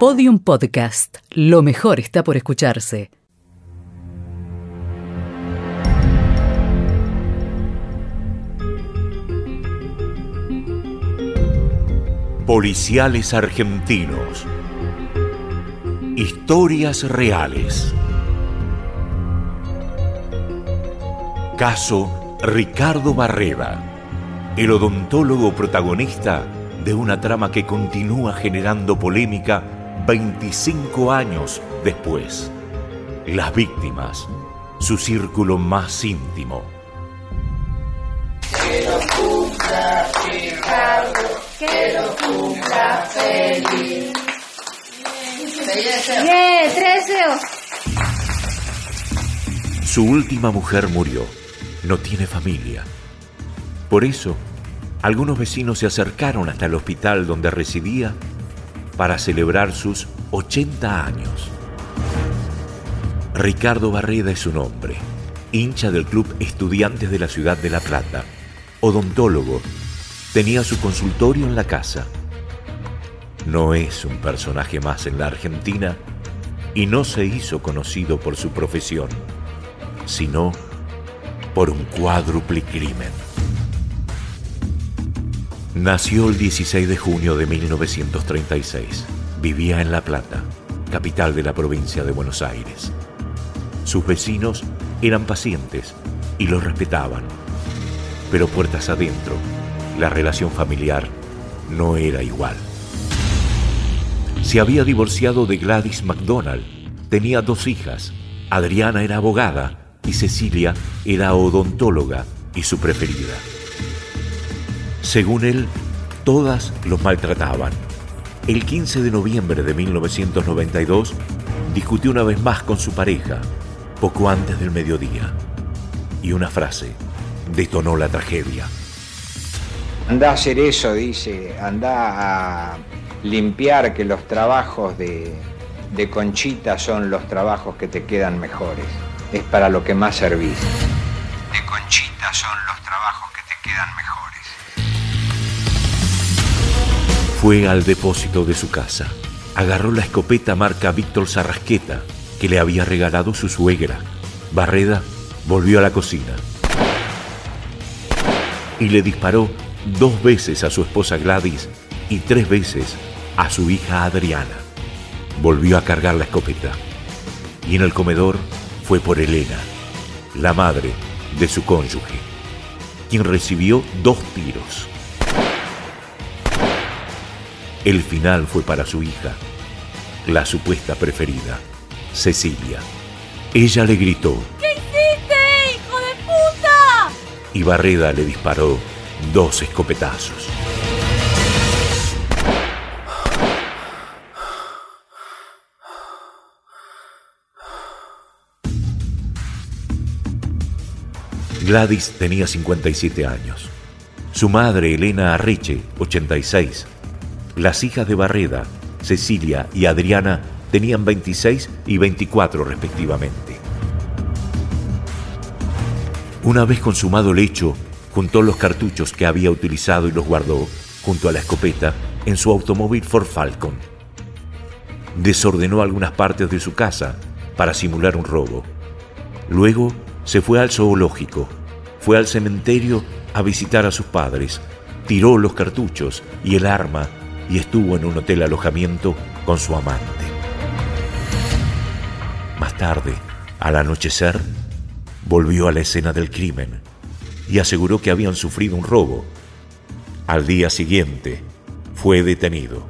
Podium Podcast. Lo mejor está por escucharse. Policiales argentinos. Historias reales. Caso Ricardo Barreda, el odontólogo protagonista de una trama que continúa generando polémica 25 años después. Las víctimas, su círculo más íntimo. Que lo cumpla Ricardo, que lo cumpla feliz. ¡Bien! ¡Tres deseos! Su última mujer murió. No tiene familia. Por eso, algunos vecinos se acercaron hasta el hospital donde residía para celebrar sus 80 años. Ricardo Barreda es su nombre, hincha del Club Estudiantes de la Ciudad de La Plata, odontólogo, tenía su consultorio en la casa. No es un personaje más en la Argentina y no se hizo conocido por su profesión, sino por un cuádruple crimen. Nació el 16 de junio de 1936. Vivía en La Plata, capital de la provincia de Buenos Aires. Sus vecinos eran pacientes y lo respetaban. Pero puertas adentro, la relación familiar no era igual. Se había divorciado de Gladys McDonald. Tenía dos hijas. Adriana era abogada y Cecilia era odontóloga y su preferida. Según él, todas los maltrataban. El 15 de noviembre de 1992 discutió una vez más con su pareja, poco antes del mediodía. Y una frase detonó la tragedia. Anda a hacer eso, dice, anda a limpiar que los trabajos de, de Conchita son los trabajos que te quedan mejores. Es para lo que más servís. De Conchita son los trabajos que te quedan mejores. Fue al depósito de su casa. Agarró la escopeta marca Víctor Sarrasqueta que le había regalado su suegra. Barreda volvió a la cocina y le disparó dos veces a su esposa Gladys y tres veces a su hija Adriana. Volvió a cargar la escopeta y en el comedor fue por Elena, la madre de su cónyuge, quien recibió dos tiros. El final fue para su hija, la supuesta preferida, Cecilia. Ella le gritó ¿Qué hiciste, hijo de puta? y Barreda le disparó dos escopetazos. Gladys tenía 57 años. Su madre, Elena Arreche, 86. Las hijas de Barreda, Cecilia y Adriana, tenían 26 y 24 respectivamente. Una vez consumado el hecho, juntó los cartuchos que había utilizado y los guardó, junto a la escopeta, en su automóvil Ford Falcon. Desordenó algunas partes de su casa para simular un robo. Luego se fue al zoológico, fue al cementerio a visitar a sus padres, tiró los cartuchos y el arma y estuvo en un hotel alojamiento con su amante. Más tarde, al anochecer, volvió a la escena del crimen y aseguró que habían sufrido un robo. Al día siguiente, fue detenido.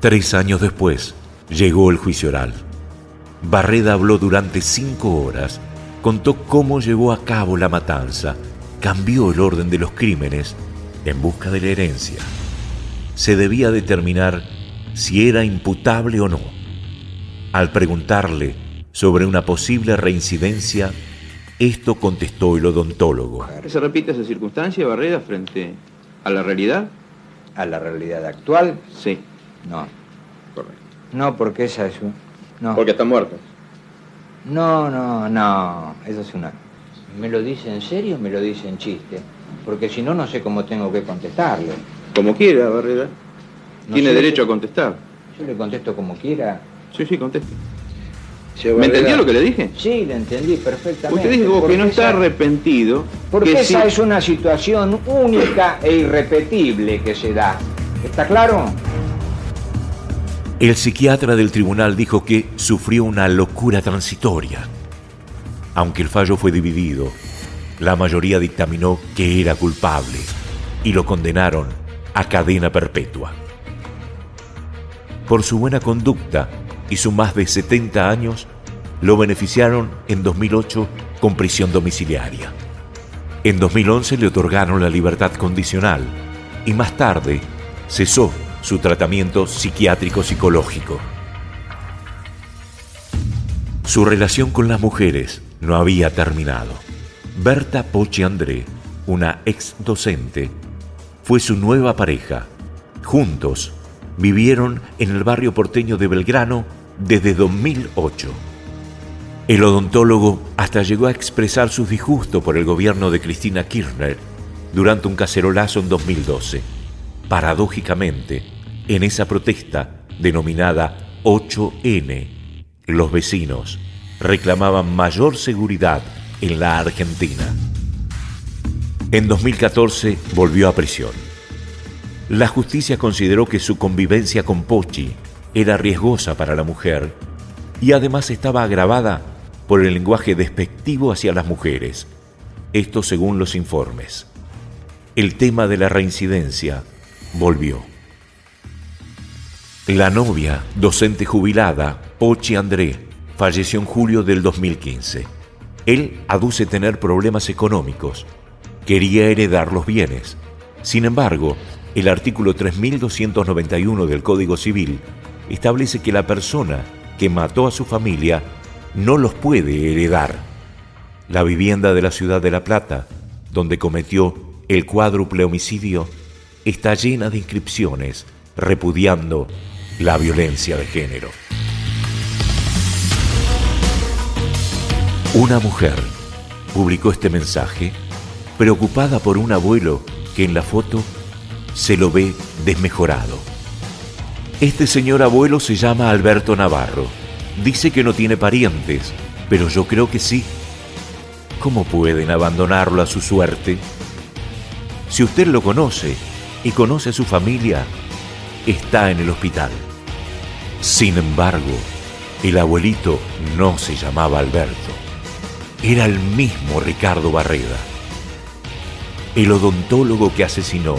Tres años después, llegó el juicio oral. Barreda habló durante cinco horas, contó cómo llevó a cabo la matanza, cambió el orden de los crímenes en busca de la herencia. Se debía determinar si era imputable o no. Al preguntarle sobre una posible reincidencia, esto contestó el odontólogo. ¿Se repite esa circunstancia, Barreda, frente a la realidad? ¿A la realidad actual? Sí, No. correcto. No, porque esa es un... No. Porque está muerto. No, no, no. Eso es una... ¿Me lo dice en serio o me lo dice en chiste? Porque si no, no sé cómo tengo que contestarle. Como quiera, Barreda. No Tiene sé, derecho a contestar. Yo le contesto como quiera. Sí, sí, conteste. ¿Me entendió lo que le dije? Sí, le entendí perfectamente. Usted dijo que no está esa- arrepentido. Porque que esa sí- es una situación única e irrepetible que se da. ¿Está claro? El psiquiatra del tribunal dijo que sufrió una locura transitoria. Aunque el fallo fue dividido, la mayoría dictaminó que era culpable y lo condenaron a cadena perpetua. Por su buena conducta y sus más de 70 años, lo beneficiaron en 2008 con prisión domiciliaria. En 2011 le otorgaron la libertad condicional y más tarde cesó su tratamiento psiquiátrico-psicológico. Su relación con las mujeres no había terminado. Berta Pochi André, una ex docente, fue su nueva pareja. Juntos vivieron en el barrio porteño de Belgrano desde 2008. El odontólogo hasta llegó a expresar su disgusto por el gobierno de Cristina Kirchner durante un cacerolazo en 2012. Paradójicamente, en esa protesta denominada 8N, los vecinos reclamaban mayor seguridad en la Argentina. En 2014 volvió a prisión. La justicia consideró que su convivencia con Pochi era riesgosa para la mujer y además estaba agravada por el lenguaje despectivo hacia las mujeres. Esto según los informes. El tema de la reincidencia volvió. La novia, docente jubilada, Pochi André, falleció en julio del 2015. Él aduce tener problemas económicos. Quería heredar los bienes. Sin embargo, el artículo 3291 del Código Civil establece que la persona que mató a su familia no los puede heredar. La vivienda de la ciudad de La Plata, donde cometió el cuádruple homicidio, está llena de inscripciones repudiando la violencia de género. Una mujer publicó este mensaje preocupada por un abuelo que en la foto se lo ve desmejorado. Este señor abuelo se llama Alberto Navarro. Dice que no tiene parientes, pero yo creo que sí. ¿Cómo pueden abandonarlo a su suerte? Si usted lo conoce y conoce a su familia, está en el hospital. Sin embargo, el abuelito no se llamaba Alberto. Era el mismo Ricardo Barreda, el odontólogo que asesinó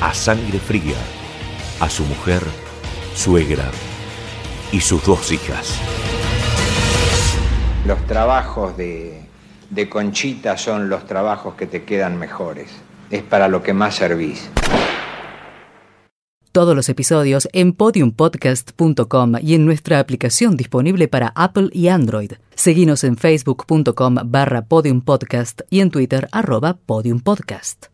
a sangre fría a su mujer, suegra y sus dos hijas. Los trabajos de, de Conchita son los trabajos que te quedan mejores. Es para lo que más servís. Todos los episodios en podiumpodcast.com y en nuestra aplicación disponible para Apple y Android. Seguinos en facebook.com barra podiumpodcast y en Twitter arroba podiumpodcast.